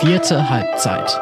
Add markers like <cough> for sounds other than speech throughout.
Vierte Halbzeit.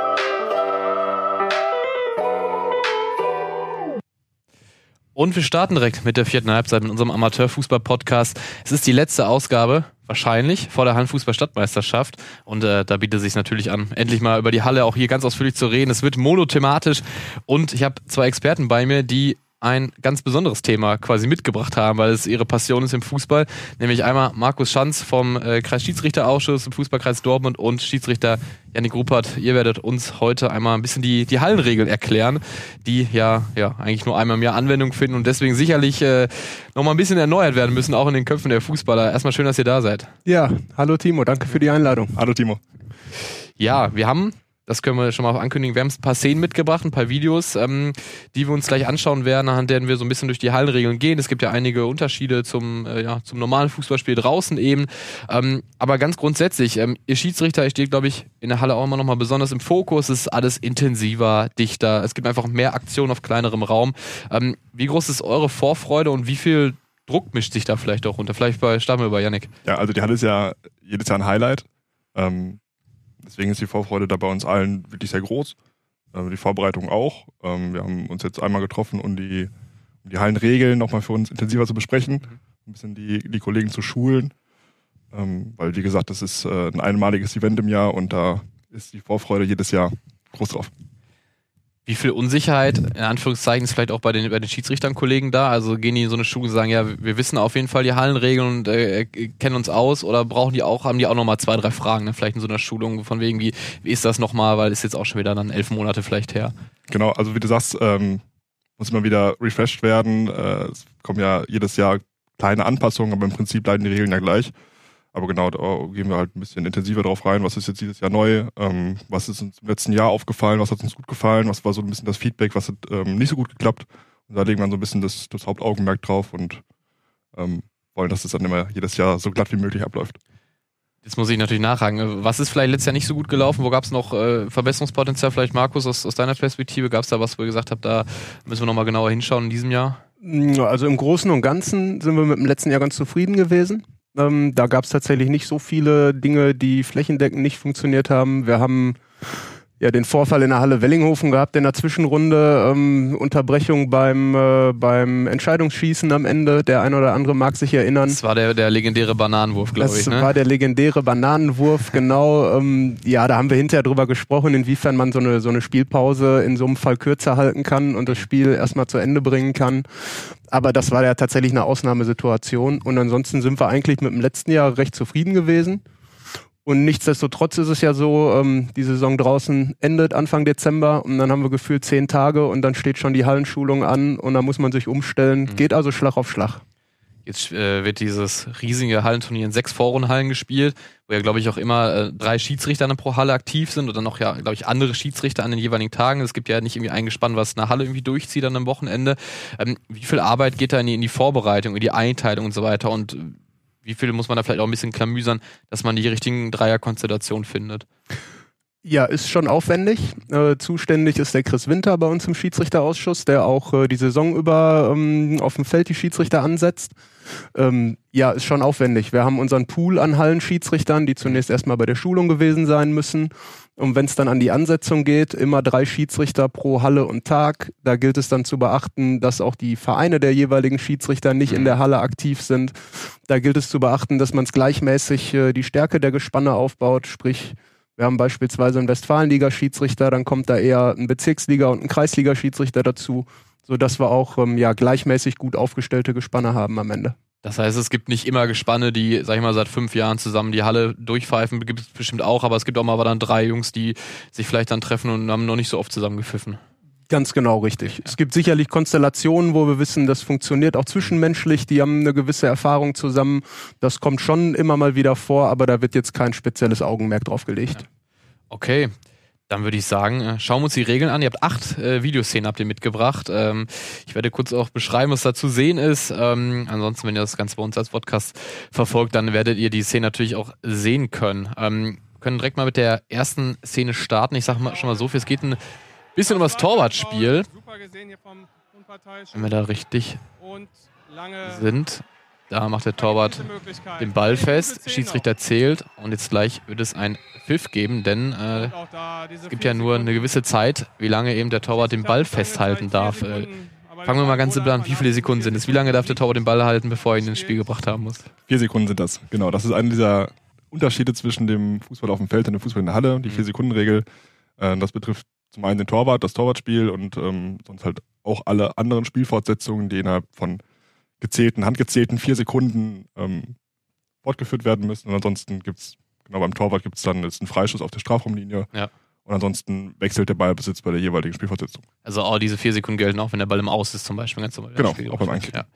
Und wir starten direkt mit der vierten Halbzeit mit unserem Amateurfußball-Podcast. Es ist die letzte Ausgabe, wahrscheinlich, vor der Handfußball-Stadtmeisterschaft. Und äh, da bietet es sich natürlich an, endlich mal über die Halle auch hier ganz ausführlich zu reden. Es wird monothematisch und ich habe zwei Experten bei mir, die ein ganz besonderes Thema quasi mitgebracht haben, weil es ihre Passion ist im Fußball. Nämlich einmal Markus Schanz vom äh, Kreisschiedsrichterausschuss im Fußballkreis Dortmund und Schiedsrichter Janik Ruppert. Ihr werdet uns heute einmal ein bisschen die, die Hallenregeln erklären, die ja, ja eigentlich nur einmal im Jahr Anwendung finden und deswegen sicherlich äh, nochmal ein bisschen erneuert werden müssen, auch in den Köpfen der Fußballer. Erstmal schön, dass ihr da seid. Ja, hallo Timo, danke für die Einladung. Hallo Timo. Ja, wir haben das können wir schon mal ankündigen. Wir haben ein paar Szenen mitgebracht, ein paar Videos, ähm, die wir uns gleich anschauen werden, anhand deren wir so ein bisschen durch die Hallenregeln gehen. Es gibt ja einige Unterschiede zum, äh, ja, zum normalen Fußballspiel draußen eben. Ähm, aber ganz grundsätzlich, ähm, ihr Schiedsrichter, ich stehe, glaube ich, in der Halle auch immer noch mal besonders im Fokus. Es ist alles intensiver, dichter. Es gibt einfach mehr Aktion auf kleinerem Raum. Ähm, wie groß ist eure Vorfreude und wie viel Druck mischt sich da vielleicht auch runter? Vielleicht bei, starten wir bei Yannick. Ja, also die Halle ist ja jedes Jahr ein Highlight. Ähm, Deswegen ist die Vorfreude da bei uns allen wirklich sehr groß. Äh, die Vorbereitung auch. Ähm, wir haben uns jetzt einmal getroffen, um die, um die Hallenregeln nochmal für uns intensiver zu besprechen, mhm. ein bisschen die, die Kollegen zu schulen. Ähm, weil, wie gesagt, das ist äh, ein einmaliges Event im Jahr und da ist die Vorfreude jedes Jahr groß drauf. Wie viel Unsicherheit, in Anführungszeichen, ist vielleicht auch bei den, bei den Schiedsrichtern-Kollegen da? Also gehen die in so eine Schule und sagen, ja, wir wissen auf jeden Fall die Hallenregeln und äh, kennen uns aus oder brauchen die auch, haben die auch nochmal zwei, drei Fragen, ne? vielleicht in so einer Schulung von wegen, wie, wie ist das nochmal, weil ist jetzt auch schon wieder dann elf Monate vielleicht her. Genau, also wie du sagst, ähm, muss immer wieder refreshed werden. Äh, es kommen ja jedes Jahr kleine Anpassungen, aber im Prinzip bleiben die Regeln ja gleich. Aber genau, da gehen wir halt ein bisschen intensiver drauf rein. Was ist jetzt dieses Jahr neu? Ähm, was ist uns im letzten Jahr aufgefallen? Was hat uns gut gefallen? Was war so ein bisschen das Feedback? Was hat ähm, nicht so gut geklappt? Und da legen wir so ein bisschen das, das Hauptaugenmerk drauf und ähm, wollen, dass es dann immer jedes Jahr so glatt wie möglich abläuft. Jetzt muss ich natürlich nachfragen. Was ist vielleicht letztes Jahr nicht so gut gelaufen? Wo gab es noch äh, Verbesserungspotenzial? Vielleicht, Markus, aus, aus deiner Perspektive, gab es da was, wo ihr gesagt habt, da müssen wir nochmal genauer hinschauen in diesem Jahr? Also im Großen und Ganzen sind wir mit dem letzten Jahr ganz zufrieden gewesen. Ähm, da gab es tatsächlich nicht so viele Dinge, die flächendeckend nicht funktioniert haben. Wir haben ja den Vorfall in der Halle Wellinghofen gehabt in der Zwischenrunde, ähm, Unterbrechung beim, äh, beim Entscheidungsschießen am Ende. Der ein oder andere mag sich erinnern. Das war der, der legendäre Bananenwurf, glaube ich. Das ne? war der legendäre Bananenwurf, <laughs> genau. Ähm, ja, da haben wir hinterher drüber gesprochen, inwiefern man so eine, so eine Spielpause in so einem Fall kürzer halten kann und das Spiel erstmal zu Ende bringen kann. Aber das war ja tatsächlich eine Ausnahmesituation. Und ansonsten sind wir eigentlich mit dem letzten Jahr recht zufrieden gewesen. Und nichtsdestotrotz ist es ja so, ähm, die Saison draußen endet Anfang Dezember und dann haben wir gefühlt zehn Tage und dann steht schon die Hallenschulung an und dann muss man sich umstellen. Mhm. Geht also Schlag auf Schlag. Jetzt äh, wird dieses riesige Hallenturnier in sechs Vorrundenhallen gespielt, wo ja, glaube ich, auch immer äh, drei Schiedsrichter pro Halle aktiv sind und dann noch ja, glaube ich, andere Schiedsrichter an den jeweiligen Tagen. Es gibt ja nicht irgendwie eingespannt, was eine Halle irgendwie durchzieht an einem Wochenende. Ähm, wie viel Arbeit geht da in die, in die Vorbereitung, in die Einteilung und so weiter? Und wie viel muss man da vielleicht auch ein bisschen klamüsern, dass man die richtigen Dreierkonstellationen findet? Ja, ist schon aufwendig. Äh, zuständig ist der Chris Winter bei uns im Schiedsrichterausschuss, der auch äh, die Saison über ähm, auf dem Feld die Schiedsrichter ansetzt. Ähm, ja, ist schon aufwendig. Wir haben unseren Pool an Hallenschiedsrichtern, die zunächst erstmal bei der Schulung gewesen sein müssen. Und wenn es dann an die Ansetzung geht, immer drei Schiedsrichter pro Halle und Tag. Da gilt es dann zu beachten, dass auch die Vereine der jeweiligen Schiedsrichter nicht in mhm. der Halle aktiv sind. Da gilt es zu beachten, dass man es gleichmäßig äh, die Stärke der Gespanne aufbaut, sprich wir haben beispielsweise einen Westfalenliga-Schiedsrichter, dann kommt da eher ein Bezirksliga- und ein Kreisliga-Schiedsrichter dazu, sodass wir auch ähm, ja, gleichmäßig gut aufgestellte Gespanne haben am Ende. Das heißt, es gibt nicht immer Gespanne, die, sag ich mal, seit fünf Jahren zusammen die Halle durchpfeifen, gibt es bestimmt auch, aber es gibt auch mal dann drei Jungs, die sich vielleicht dann treffen und haben noch nicht so oft zusammengepfiffen. Ganz genau richtig. Es gibt sicherlich Konstellationen, wo wir wissen, das funktioniert auch zwischenmenschlich, die haben eine gewisse Erfahrung zusammen. Das kommt schon immer mal wieder vor, aber da wird jetzt kein spezielles Augenmerk drauf gelegt. Okay. Dann würde ich sagen, äh, schauen wir uns die Regeln an. Ihr habt acht äh, Videoszenen habt ihr mitgebracht. Ähm, ich werde kurz auch beschreiben, was da zu sehen ist. Ähm, ansonsten, wenn ihr das Ganze bei uns als Podcast verfolgt, dann werdet ihr die Szene natürlich auch sehen können. Ähm, können direkt mal mit der ersten Szene starten. Ich sage mal schon mal so viel, es geht ein bisschen um das Torwartspiel. Wenn wir da richtig sind. Da macht der Torwart den Ball fest, Schiedsrichter zählt und jetzt gleich wird es ein Pfiff geben, denn äh, es gibt ja nur eine gewisse Zeit, wie lange eben der Torwart den Ball festhalten darf. Äh, fangen wir mal ganz simpel an, wie viele Sekunden sind es? Wie lange darf der Torwart den Ball halten, bevor er ihn ins Spiel gebracht haben muss? Vier Sekunden sind das, genau. Das ist einer dieser Unterschiede zwischen dem Fußball auf dem Feld und dem Fußball in der Halle, die Mhm. Vier-Sekunden-Regel. Äh, das betrifft zum einen den Torwart, das Torwartspiel und ähm, sonst halt auch alle anderen Spielfortsetzungen, die innerhalb von gezählten, handgezählten vier Sekunden ähm, fortgeführt werden müssen. Und ansonsten gibt's genau beim Torwart gibt's dann jetzt einen Freischuss auf der Strafraumlinie. Ja. Und ansonsten wechselt der Ballbesitz bei der jeweiligen Spielfortsetzung. Also auch diese vier Sekunden gelten auch, wenn der Ball im Aus ist zum Beispiel. Ganz normal, Genau, auch beim wird. Ja.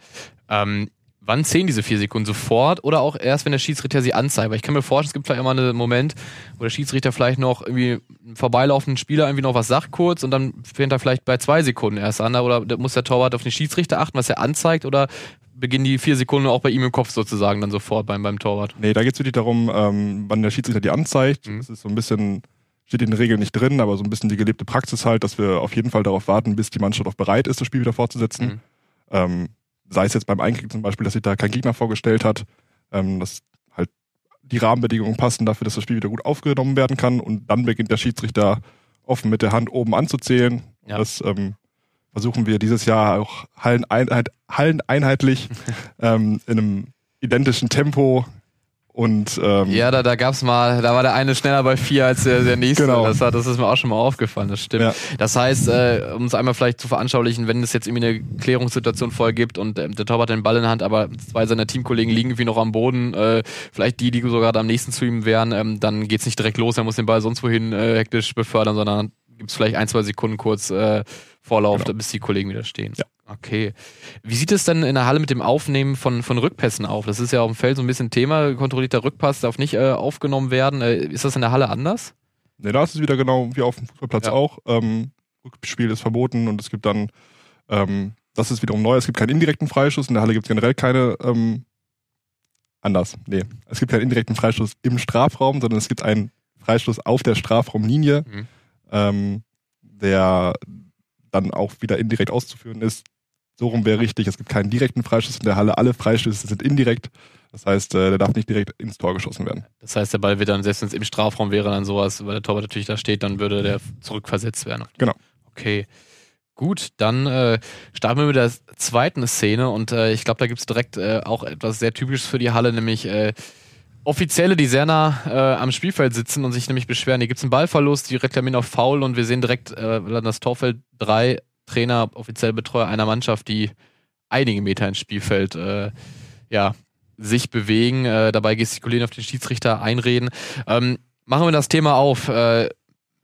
Ähm, wann zählen diese vier Sekunden? Sofort oder auch erst, wenn der Schiedsrichter sie anzeigt? Weil ich kann mir vorstellen, es gibt vielleicht immer einen Moment, wo der Schiedsrichter vielleicht noch irgendwie einen vorbeilaufenden Spieler irgendwie noch was sagt kurz und dann fängt er vielleicht bei zwei Sekunden erst an. Oder muss der Torwart auf den Schiedsrichter achten, was er anzeigt? Oder beginnen die vier Sekunden auch bei ihm im Kopf sozusagen dann sofort beim, beim Torwart? Nee, da geht es wirklich darum, ähm, wann der Schiedsrichter die anzeigt. Mhm. Das ist so ein bisschen, steht in den Regeln nicht drin, aber so ein bisschen die gelebte Praxis halt, dass wir auf jeden Fall darauf warten, bis die Mannschaft auch bereit ist, das Spiel wieder fortzusetzen. Mhm. Ähm, sei es jetzt beim Einkick zum Beispiel, dass sich da kein Gegner vorgestellt hat, ähm, dass halt die Rahmenbedingungen passen dafür, dass das Spiel wieder gut aufgenommen werden kann und dann beginnt der Schiedsrichter offen mit der Hand oben anzuzählen. Ja. Das ähm, versuchen wir dieses Jahr auch halleneinheit, halleneinheitlich <laughs> ähm, in einem identischen Tempo und ähm, Ja, da, da gab's mal, da war der eine schneller bei vier als der, der nächste. Genau. Das, hat, das ist mir auch schon mal aufgefallen, das stimmt. Ja. Das heißt, äh, um es einmal vielleicht zu veranschaulichen, wenn es jetzt irgendwie eine Klärungssituation vorher gibt und ähm, der Torwart hat den Ball in der Hand, aber zwei seiner Teamkollegen liegen irgendwie noch am Boden, äh, vielleicht die, die sogar am nächsten zu ihm wären, ähm, dann geht's nicht direkt los, er muss den Ball sonst wohin äh, hektisch befördern, sondern gibt's vielleicht ein, zwei Sekunden kurz äh, Vorlauf, Genau. bis die Kollegen wieder stehen. Ja. Okay. Wie sieht es denn in der Halle mit dem Aufnehmen von, von Rückpässen auf? Das ist ja auf dem Feld so ein bisschen Thema. Kontrollierter Rückpass darf nicht äh, aufgenommen werden. Äh, ist das in der Halle anders? Nee, da ist es wieder genau wie auf dem Fußballplatz Ja. auch. Ähm, Rückspiel ist verboten und es gibt dann, ähm, das ist wiederum neu, es gibt keinen indirekten Freischuss. In der Halle gibt es generell keine, ähm, anders, nee. Es gibt keinen indirekten Freischuss im Strafraum, sondern es gibt einen Freistoß auf der Strafraumlinie, Mhm. ähm, der dann auch wieder indirekt auszuführen ist. So rum wäre richtig, es gibt keinen direkten Freischuss in der Halle, alle Freistöße sind indirekt. Das heißt, äh, der darf nicht direkt ins Tor geschossen werden. Das heißt, der Ball wird dann, selbst wenn es im Strafraum wäre, dann sowas, weil der Torwart natürlich da steht, dann würde der zurückversetzt werden. Genau. Okay. Gut, dann äh, starten wir mit der zweiten Szene und äh, ich glaube, da gibt's direkt äh, auch etwas sehr Typisches für die Halle, nämlich äh, Offizielle, die sehr nah äh, am Spielfeld sitzen und sich nämlich beschweren. Hier gibt's einen Ballverlust, die reklamieren auf Foul und wir sehen direkt äh, das Torfeld drei Trainer, offiziell Betreuer einer Mannschaft, die einige Meter ins Spielfeld äh, ja, sich bewegen, äh, dabei gestikulieren, auf den Schiedsrichter einreden. Ähm, machen wir das Thema auf. Äh,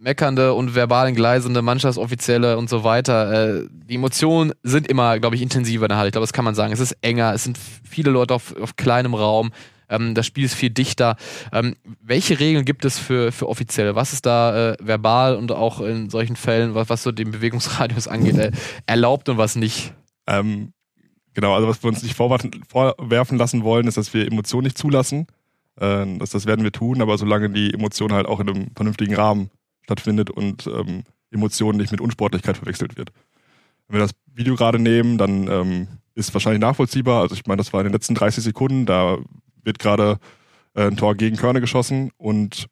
meckernde und verbal entgleisende Mannschaftsoffizielle und so weiter. Äh, die Emotionen sind immer, glaube ich, intensiver in der Halle. Ich glaube, das kann man sagen. Es ist enger, es sind viele Leute auf, auf kleinem Raum. Ähm, das Spiel ist viel dichter. Ähm, welche Regeln gibt es für, für Offizielle? Was ist da äh, verbal und auch in solchen Fällen, was, was so den Bewegungsradius angeht, äh, erlaubt und was nicht? Ähm, genau, also was wir uns nicht vorwerfen, lassen wollen, ist, dass wir Emotionen nicht zulassen. Ähm, das, das werden wir tun, aber solange die Emotion halt auch in einem vernünftigen Rahmen stattfindet und ähm, Emotionen nicht mit Unsportlichkeit verwechselt wird. Wenn wir das Video gerade nehmen, dann ähm, ist wahrscheinlich nachvollziehbar. Also ich meine, das war in den letzten 30 Sekunden, da wird gerade äh, ein Tor gegen Körne geschossen und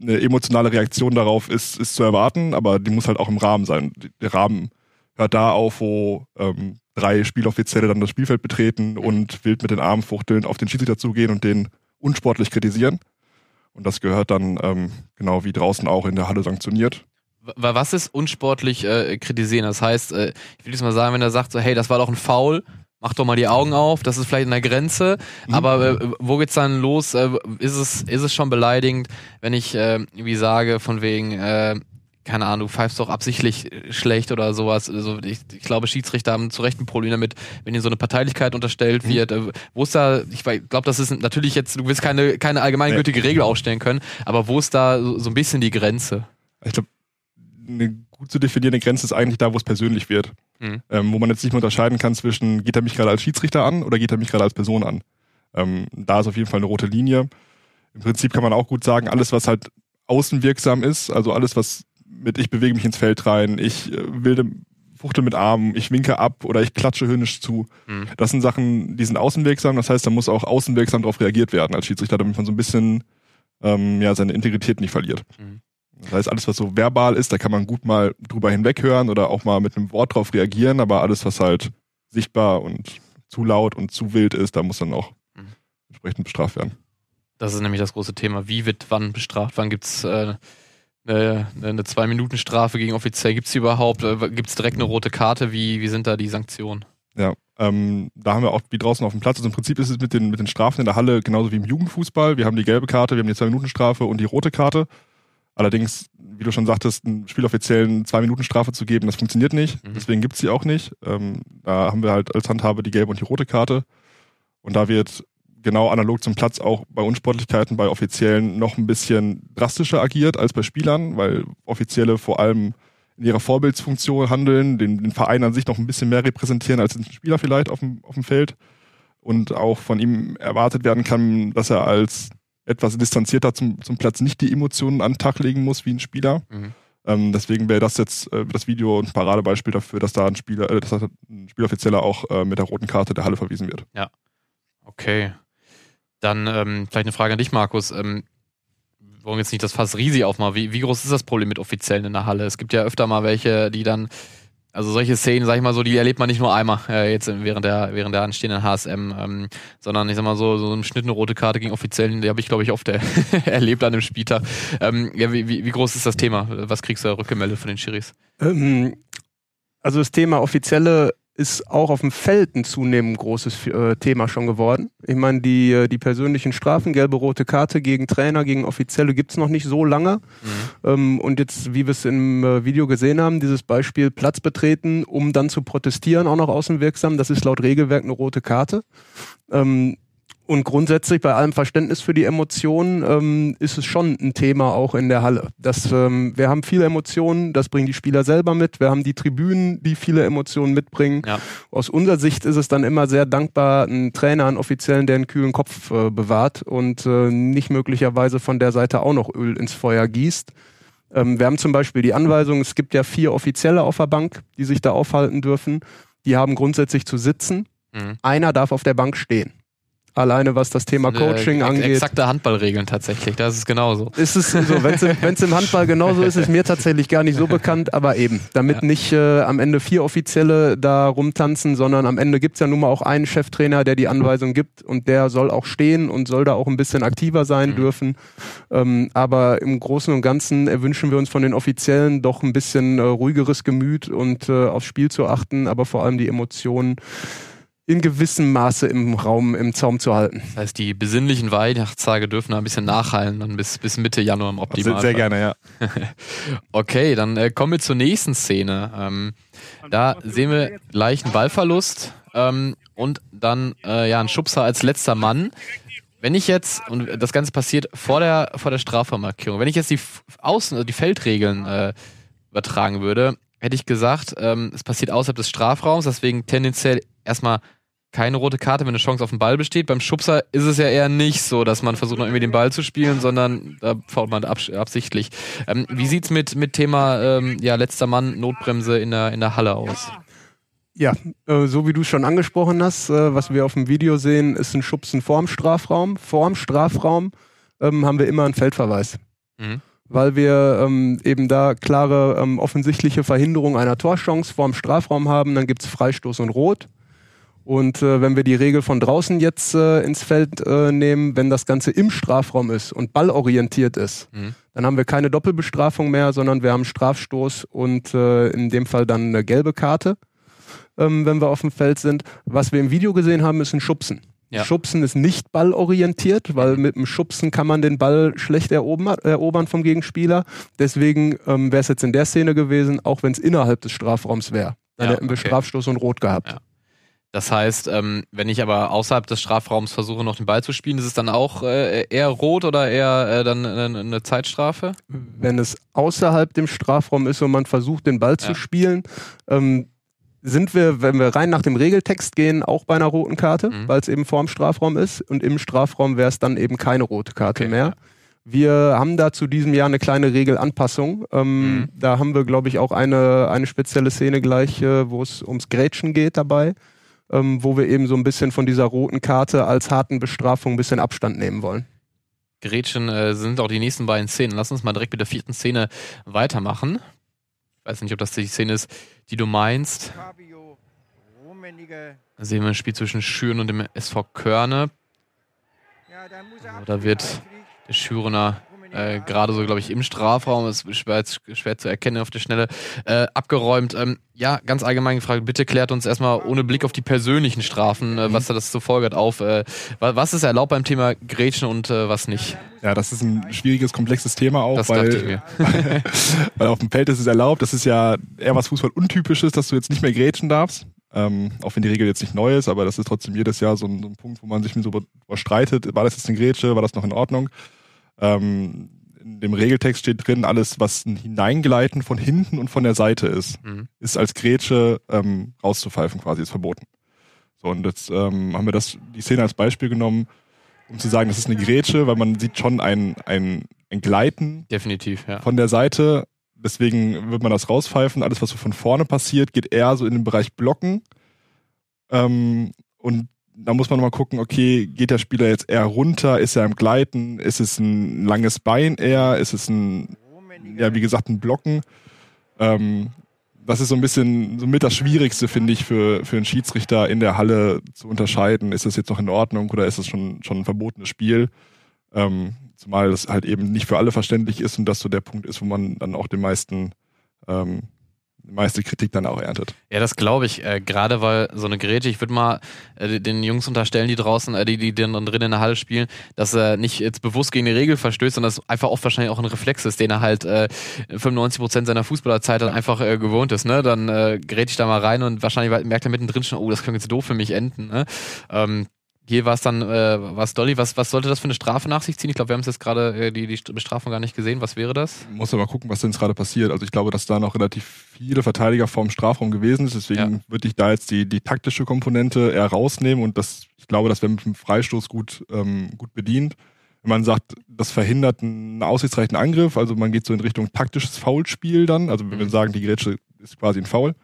eine emotionale Reaktion darauf ist, ist zu erwarten, aber die muss halt auch im Rahmen sein. Der Rahmen hört da auf, wo ähm, drei Spieloffizielle dann das Spielfeld betreten und wild mit den Armen fuchtelnd auf den Schiedsrichter zugehen und den unsportlich kritisieren. Und das gehört dann ähm, genau wie draußen auch in der Halle sanktioniert. Was ist unsportlich äh, kritisieren? Das heißt, äh, ich will jetzt mal sagen, wenn er sagt so, hey, das war doch ein Foul, mach doch mal die Augen auf, das ist vielleicht in der Grenze, Mhm. aber äh, wo geht's dann los? Äh, ist es ist es schon beleidigend, wenn ich äh, wie sage von wegen äh, keine Ahnung, du pfeifst doch absichtlich äh, schlecht oder sowas. Also ich, ich glaube, Schiedsrichter haben zu Recht ein Problem damit, wenn ihnen so eine Parteilichkeit unterstellt Mhm. wird. Äh, Wo ist da, ich glaube, das ist natürlich jetzt, du willst keine, keine allgemeingültige Regel aufstellen können, aber wo ist da so, so ein bisschen die Grenze? Ich glaube, eine gut zu definierende Grenze ist eigentlich da, wo es persönlich wird. Mhm. Ähm, wo man jetzt nicht mehr unterscheiden kann zwischen, geht er mich gerade als Schiedsrichter an oder geht er mich gerade als Person an. Ähm, da ist auf jeden Fall eine rote Linie. Im Prinzip kann man auch gut sagen, alles, was halt außenwirksam ist, also alles, was mit ich bewege mich ins Feld rein, ich äh, wilde fuchtel mit Armen, ich winke ab oder ich klatsche höhnisch zu. Mhm. Das sind Sachen, die sind außenwirksam. Das heißt, da muss auch außenwirksam darauf reagiert werden als Schiedsrichter, damit man so ein bisschen ähm, ja, seine Integrität nicht verliert. Mhm. Das heißt, alles, was so verbal ist, da kann man gut mal drüber hinweghören oder auch mal mit einem Wort drauf reagieren, aber alles, was halt sichtbar und zu laut und zu wild ist, da muss dann auch Mhm. entsprechend bestraft werden. Das ist nämlich das große Thema. Wie wird wann bestraft? Wann gibt's äh, eine, eine Zwei-Minuten-Strafe gegen offiziell? Gibt's die überhaupt? Äh, Gibt's direkt eine rote Karte? Wie, wie sind da die Sanktionen? Ja, ähm, da haben wir auch wie draußen auf dem Platz. Also im Prinzip ist es mit den, mit den Strafen in der Halle genauso wie im Jugendfußball. Wir haben die gelbe Karte, wir haben die Zwei-Minuten-Strafe und die rote Karte. Allerdings, wie du schon sagtest, einen Spieloffiziellen Zwei-Minuten-Strafe zu geben, das funktioniert nicht. Mhm. Deswegen gibt's die auch nicht. Ähm, da haben wir halt als Handhabe die gelbe und die rote Karte. Und da wird genau analog zum Platz auch bei Unsportlichkeiten bei Offiziellen noch ein bisschen drastischer agiert als bei Spielern, weil Offizielle vor allem in ihrer Vorbildsfunktion handeln, den, den Verein an sich noch ein bisschen mehr repräsentieren als ein Spieler vielleicht auf dem, auf dem Feld und auch von ihm erwartet werden kann, dass er als etwas distanzierter zum, zum Platz nicht die Emotionen an den Tag legen muss wie ein Spieler. Mhm. Ähm, deswegen wäre das jetzt äh, das Video ein Paradebeispiel dafür, dass da ein Spieler, äh, dass da ein Spieloffizieller auch äh, mit der roten Karte der Halle verwiesen wird. Okay. Dann ähm, vielleicht eine Frage an dich, Markus. Ähm, wir wollen jetzt nicht das Fass Risi aufmachen. Wie, wie groß ist das Problem mit Offiziellen in der Halle? Es gibt ja öfter mal welche, die dann, also solche Szenen, sag ich mal so, die erlebt man nicht nur einmal äh, jetzt während der, während der anstehenden HSM, ähm, sondern ich sag mal so, so im Schnitt eine rote Karte gegen Offiziellen, die habe ich, glaube ich, oft äh, <laughs> erlebt an dem Spieltag. Ähm, ja, wie, wie, wie groß ist das Thema? Was kriegst du da rückgemeldet von den Schiris? Ähm, also das Thema Offizielle ist auch auf dem Feld ein zunehmend großes äh, Thema schon geworden. Ich meine, die, äh, die persönlichen Strafen, gelbe, rote Karte gegen Trainer, gegen Offizielle gibt's noch nicht so lange. Ähm, und jetzt, wie wir es im äh, Video gesehen haben, dieses Beispiel Platz betreten, um dann zu protestieren, auch noch außenwirksam, das ist laut Regelwerk eine rote Karte. Ähm, und grundsätzlich bei allem Verständnis für die Emotionen ähm, ist es schon ein Thema auch in der Halle. Das, ähm, wir haben viele Emotionen, das bringen die Spieler selber mit. Wir haben die Tribünen, die viele Emotionen mitbringen. Ja. Aus unserer Sicht ist es dann immer sehr dankbar, einen Trainer, einen Offiziellen, der einen kühlen Kopf äh, bewahrt und äh, nicht möglicherweise von der Seite auch noch Öl ins Feuer gießt. Ähm, wir haben zum Beispiel die Anweisung, es gibt ja vier Offizielle auf der Bank, die sich da aufhalten dürfen. Die haben grundsätzlich zu sitzen. Mhm. Einer darf auf der Bank stehen. Alleine was das Thema Coaching äh, angeht. Exakte Handballregeln tatsächlich, das ist genauso. Ist es so, wenn es im Handball genauso ist, ist mir tatsächlich gar nicht so bekannt, aber eben, damit Ja. nicht äh, am Ende vier Offizielle da rumtanzen, sondern am Ende gibt's ja nun mal auch einen Cheftrainer, der die Anweisung gibt und der soll auch stehen und soll da auch ein bisschen aktiver sein Mhm. dürfen. Ähm, aber im Großen und Ganzen erwünschen wir uns von den Offiziellen doch ein bisschen äh, ruhigeres Gemüt und äh, aufs Spiel zu achten, aber vor allem die Emotionen in gewissem Maße im Raum, im Zaum zu halten. Das heißt, die besinnlichen Weihnachtstage dürfen da ein bisschen nachhallen, dann bis, bis Mitte Januar im Optimalfall. Sehr, sehr gerne, ja. <laughs> Okay, dann äh, kommen wir zur nächsten Szene. Ähm, da sehen wir gleich einen Ballverlust ähm, und dann äh, ja einen Schubser als letzter Mann. Wenn ich jetzt, und das Ganze passiert vor der, vor der Strafvermarkierung, wenn ich jetzt die Außen, also die Feldregeln äh, übertragen würde, hätte ich gesagt, ähm, es passiert außerhalb des Strafraums, deswegen tendenziell erstmal keine rote Karte, wenn eine Chance auf den Ball besteht. Beim Schubser ist es ja eher nicht so, dass man versucht, noch irgendwie den Ball zu spielen, sondern da fault man abs absichtlich. Ähm, wie sieht's mit, mit Thema ähm, ja, letzter Mann, Notbremse in der, in der Halle aus? Ja, äh, so wie du schon angesprochen hast, äh, was wir auf dem Video sehen, ist ein Schubsen vorm Strafraum. Vorm Strafraum ähm, haben wir immer einen Feldverweis. Mhm. Weil wir ähm, eben da klare, ähm, offensichtliche Verhinderung einer Torchance vorm Strafraum haben, dann gibt's Freistoß und Rot. Und äh, wenn wir die Regel von draußen jetzt äh, ins Feld äh, nehmen, wenn das Ganze im Strafraum ist und ballorientiert ist, Mhm. dann haben wir keine Doppelbestrafung mehr, sondern wir haben Strafstoß und äh, in dem Fall dann eine gelbe Karte, ähm, wenn wir auf dem Feld sind. Was wir im Video gesehen haben, ist ein Schubsen. Ja. Schubsen ist nicht ballorientiert, weil mit dem Schubsen kann man den Ball schlecht erobern, erobern vom Gegenspieler. Deswegen ähm, wäre es jetzt in der Szene gewesen, auch wenn es innerhalb des Strafraums wäre. Dann Ja, hätten wir okay. Strafstoß und Rot gehabt. Ja. Das heißt, ähm, wenn ich aber außerhalb des Strafraums versuche, noch den Ball zu spielen, ist es dann auch äh, eher rot oder eher äh, dann eine, eine Zeitstrafe? wenn es außerhalb dem Strafraum ist und man versucht, den Ball Ja. zu spielen, ähm, sind wir, wenn wir rein nach dem Regeltext gehen, auch bei einer roten Karte, Mhm. weil es eben vorm Strafraum ist. Und im Strafraum wäre es dann eben keine rote Karte Okay, mehr. ja. Wir haben da zu diesem Jahr eine kleine Regelanpassung. Ähm, Mhm. Da haben wir, glaube ich, auch eine, eine spezielle Szene gleich, äh, wo es ums Grätschen geht dabei, ähm, wo wir eben so ein bisschen von dieser roten Karte als harten Bestrafung ein bisschen Abstand nehmen wollen. Gretchen äh, sind auch die nächsten beiden Szenen. Lass uns mal direkt mit der vierten Szene weitermachen. Ich weiß nicht, ob das die Szene ist, die du meinst. Da sehen wir ein Spiel zwischen Schüren und dem SV Körne. Ja, da muss Also, da wird Der Schürener äh, gerade so, glaube ich, im Strafraum, ist schwer, schwer zu erkennen auf der Schnelle, äh, abgeräumt. Ähm, ja, ganz allgemein gefragt, bitte klärt uns erstmal ohne Blick auf die persönlichen Strafen, äh, was da das zur Folge hat, auf. Äh, wa- was ist erlaubt beim Thema Gretchen und äh, was nicht? Ja, das ist ein schwieriges, komplexes Thema auch, Das dachte ich weil, mir. <laughs> weil auf dem Feld ist es erlaubt. Das ist ja eher was Fußball-Untypisches, dass du jetzt nicht mehr grätschen darfst. Ähm, auch wenn die Regel jetzt nicht neu ist, aber das ist trotzdem jedes Jahr so ein, so ein Punkt, wo man sich so drüber streitet. War das jetzt eine Grätsche? War das noch in Ordnung? Ähm, in dem Regeltext steht drin, alles, was ein Hineingleiten von hinten und von der Seite ist, Mhm. ist als Grätsche ähm, rauszupfeifen quasi, ist verboten. So, und jetzt ähm, haben wir das, die Szene als Beispiel genommen, um zu sagen, das ist eine Grätsche, weil man sieht schon ein, ein, ein Gleiten Definitiv, ja. von der Seite. Deswegen wird man das rauspfeifen. Alles, was so von vorne passiert, geht eher so in den Bereich Blocken. Ähm, und da muss man mal gucken, okay, geht der Spieler jetzt eher runter? Ist er im Gleiten? Ist es ein langes Bein eher? Ist es ein, ja, wie gesagt, ein Blocken? Ähm, das ist so ein bisschen somit das Schwierigste, finde ich, für, für einen Schiedsrichter in der Halle zu unterscheiden. Ist das jetzt noch in Ordnung oder ist das schon, schon ein verbotenes Spiel? Ähm, zumal das halt eben nicht für alle verständlich ist und das so der Punkt ist, wo man dann auch den meisten, ähm, meiste Kritik dann auch erntet. Ja, das glaube ich. Äh, Gerade weil so eine Grätsche, ich würde mal äh, den Jungs unterstellen, die draußen, äh, die, die dann drin in der Halle spielen, dass er nicht jetzt bewusst gegen die Regel verstößt, sondern dass einfach oft wahrscheinlich auch ein Reflex ist, den er halt äh, 95% seiner Fußballerzeit dann einfach äh, gewohnt ist. Ne? Dann äh, grätsche ich da mal rein und wahrscheinlich merkt er mittendrin schon, oh, das könnte jetzt doof für mich enden. Ne? Ähm, hier war es dann, äh, war es Dolly, was, was sollte das für eine Strafe nach sich ziehen? Ich glaube, wir haben es jetzt gerade äh, die, die Bestrafung gar nicht gesehen. Was wäre das? Muss aber gucken, was denn jetzt gerade passiert. Also ich glaube, dass da noch relativ viele Verteidiger vorm Strafraum gewesen ist. Deswegen Ja. würde ich da jetzt die, die taktische Komponente eher rausnehmen und das, ich glaube, das wäre mit dem Freistoß gut, ähm, gut bedient. Wenn man sagt, das verhindert einen aussichtsreichen Angriff, also man geht so in Richtung taktisches Foulspiel dann, also wenn wir Mhm. sagen, die Grätsche ist quasi ein Foul,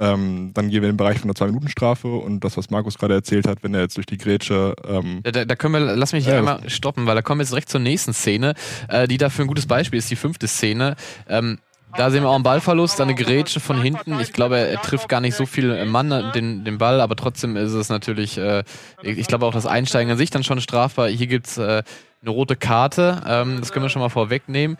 ähm, dann gehen wir in den Bereich von einer Zwei-Minuten-Strafe und das, was Markus gerade erzählt hat, wenn er jetzt durch die Grätsche ähm, Da, da können wir, lass mich hier Ja, einmal stoppen, weil da kommen wir jetzt direkt zur nächsten Szene, äh, die dafür ein gutes Beispiel ist, die fünfte Szene. Ähm, da sehen wir auch einen Ballverlust, dann eine Grätsche von hinten. Ich glaube, er, er trifft gar nicht so viel äh, Mann äh, den, den Ball, aber trotzdem ist es natürlich, äh, ich glaube auch das Einsteigen an sich dann schon strafbar. Hier gibt's äh, eine rote Karte, ähm, das können wir schon mal vorwegnehmen.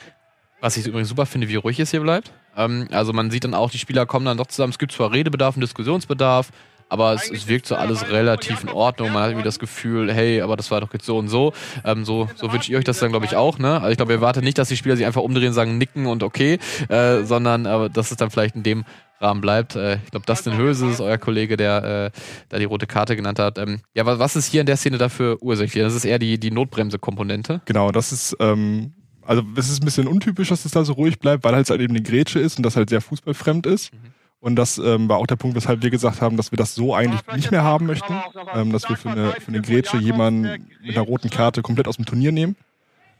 Was ich übrigens super finde, wie ruhig es hier bleibt. Ähm, also man sieht dann auch, die Spieler kommen dann doch zusammen. Es gibt zwar Redebedarf und Diskussionsbedarf, aber es, es wirkt so alles relativ in Ordnung. Man hat irgendwie das Gefühl, hey, aber das war doch jetzt so und so. Ähm, so so wünscht ihr euch das dann, glaube ich, auch. Ne? Also ich glaube, ihr erwartet nicht, dass die Spieler sich einfach umdrehen, sagen, nicken und okay, äh, sondern äh, dass es dann vielleicht in dem Rahmen bleibt. Äh, ich glaube, Dustin Höse ist euer Kollege, der äh, da die rote Karte genannt hat. Ähm, ja, was, was ist hier in der Szene dafür ursächlich? Das ist eher die, die Notbremse-Komponente. Genau, das ist, ähm, also es ist ein bisschen untypisch, dass es da so ruhig bleibt, weil es halt eben eine Grätsche ist und das halt sehr fußballfremd ist. Und das ähm, war auch der Punkt, weshalb wir gesagt haben, dass wir das so eigentlich nicht mehr haben möchten, ähm, dass wir für eine, für eine Grätsche jemanden mit einer roten Karte komplett aus dem Turnier nehmen.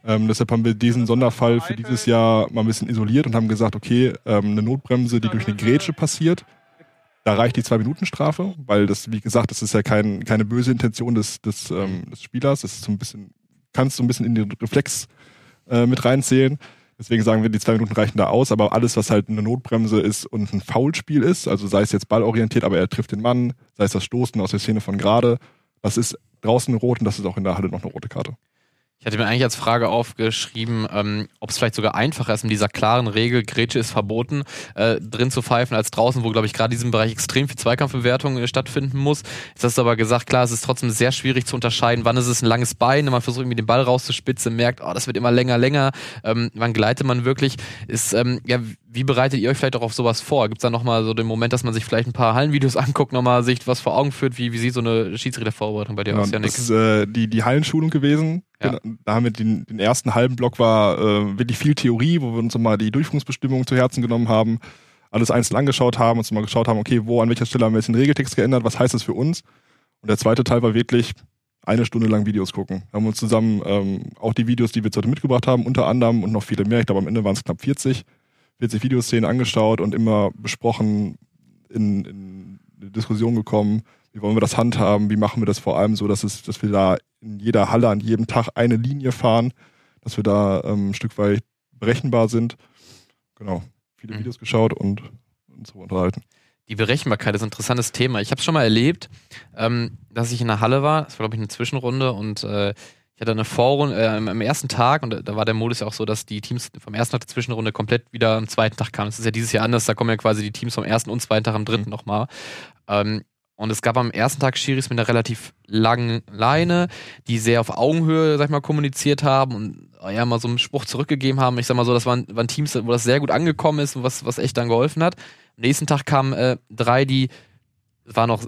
Ähm, deshalb haben wir diesen Sonderfall für dieses Jahr mal ein bisschen isoliert und haben gesagt, okay, ähm, eine Notbremse, die durch eine Grätsche passiert, da reicht die Zwei-Minuten-Strafe, weil das, wie gesagt, das ist ja kein, keine böse Intention des, des, ähm, des Spielers. Das ist so ein bisschen, kannst du ein bisschen in den Reflex äh, mit reinzählen. Deswegen sagen wir, die zwei Minuten reichen da aus, aber alles, was halt eine Notbremse ist und ein Foulspiel ist, also sei es jetzt ballorientiert, aber er trifft den Mann, sei es das Stoßen aus der Szene von gerade, das ist draußen rot und das ist auch in der Halle noch eine rote Karte. Ich hatte mir eigentlich als Frage aufgeschrieben, ähm, ob es vielleicht sogar einfacher ist, in dieser klaren Regel, Grätsche ist verboten, äh, drin zu pfeifen, als draußen, wo, glaube ich, gerade in diesem Bereich extrem viel Zweikampfbewertung äh, stattfinden muss. Jetzt hast du aber gesagt, klar, es ist trotzdem sehr schwierig zu unterscheiden, wann ist es ein langes Bein, man versucht irgendwie den Ball rauszuspitzen, merkt, oh, das wird immer länger, länger, ähm, wann gleitet man wirklich, ist, ähm, ja, wie bereitet ihr euch vielleicht auch auf sowas vor? Gibt es da nochmal so den Moment, dass man sich vielleicht ein paar Hallenvideos <laughs> anguckt, nochmal sich was vor Augen führt, wie, wie sieht so eine Schiedsrichtervorbereitung bei dir Genau, aus, Janik? das ist äh, die, die Hallenschulung gewesen. Ja. Genau, Da haben wir den, den ersten halben Block war äh, wirklich viel Theorie, wo wir uns nochmal die Durchführungsbestimmungen zu Herzen genommen haben, alles einzeln angeschaut haben, uns mal geschaut haben, okay, wo, an welcher Stelle haben wir jetzt den Regeltext geändert, was heißt das für uns? Und der zweite Teil war wirklich eine Stunde lang Videos gucken. Haben uns zusammen ähm, auch die Videos, die wir heute mitgebracht haben, unter anderem und noch viele mehr, ich glaube am Ende waren es knapp 40, 40 Videoszenen angeschaut und immer besprochen, in, in eine Diskussion gekommen, wie wollen wir das handhaben, wie machen wir das vor allem so, dass es, dass wir da in jeder Halle an jedem Tag eine Linie fahren, dass wir da ähm, ein Stück weit berechenbar sind. Genau. Viele Mhm. Videos geschaut und uns so unterhalten. Die Berechenbarkeit ist ein interessantes Thema. Ich habe es schon mal erlebt, ähm, dass ich in der Halle war. Das war, glaube ich, eine Zwischenrunde und äh, ich hatte eine Vorrunde äh, am- ersten Tag und da war der Modus ja auch so, dass die Teams vom ersten Tag der Zwischenrunde komplett wieder am zweiten Tag kamen. Das ist ja dieses Jahr anders. Da kommen ja quasi die Teams vom ersten und zweiten Tag am dritten nochmal. Ähm, und es gab am ersten Tag Schiris mit einer relativ langen Leine, die sehr auf Augenhöhe, sag ich mal, kommuniziert haben und ja mal so einen Spruch zurückgegeben haben. Ich sag mal so, das waren, waren Teams, wo das sehr gut angekommen ist und was, was echt dann geholfen hat. Am nächsten Tag kamen äh, drei, die waren noch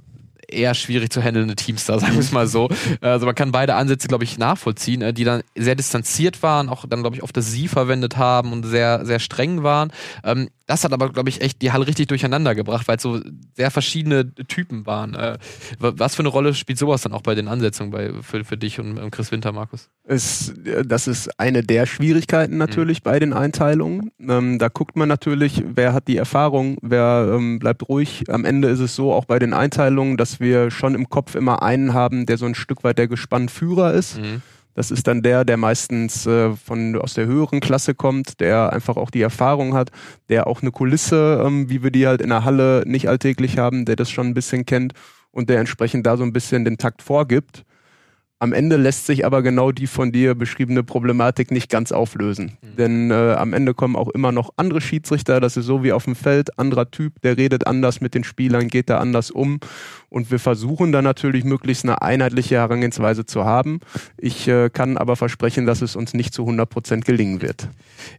eher schwierig zu handelnde Teams da, <laughs> sagen wir es mal so. Also man kann beide Ansätze, glaube ich, nachvollziehen, äh, die dann sehr distanziert waren, auch dann, glaube ich, oft das Sie verwendet haben und sehr, sehr streng waren. Ähm, das hat aber, glaube ich, echt die Halle richtig durcheinander gebracht, weil es so sehr verschiedene Typen waren. Äh, wa- was für eine Rolle spielt sowas dann auch bei den Ansetzungen bei, für, für dich und ähm, Chris Winter, Markus? Es, äh, das ist eine der Schwierigkeiten natürlich bei den Einteilungen. Ähm, da guckt man natürlich, wer hat die Erfahrung, wer ähm, bleibt ruhig. Am Ende ist es so, auch bei den Einteilungen, dass wir schon im Kopf immer einen haben, der so ein Stück weit der Gespannführer ist. Mhm. Das ist dann der, der meistens äh, von aus der höheren Klasse kommt, der einfach auch die Erfahrung hat, der auch eine Kulisse, ähm, wie wir die halt in der Halle nicht alltäglich haben, der das schon ein bisschen kennt und der entsprechend da so ein bisschen den Takt vorgibt. Am Ende lässt sich aber genau die von dir beschriebene Problematik nicht ganz auflösen. Mhm. Denn äh, am Ende kommen auch immer noch andere Schiedsrichter, das ist so wie auf dem Feld, anderer Typ, der redet anders mit den Spielern, geht da anders um. Und wir versuchen da natürlich möglichst eine einheitliche Herangehensweise zu haben. Ich äh, kann aber versprechen, dass es uns nicht zu 100 Prozent gelingen wird.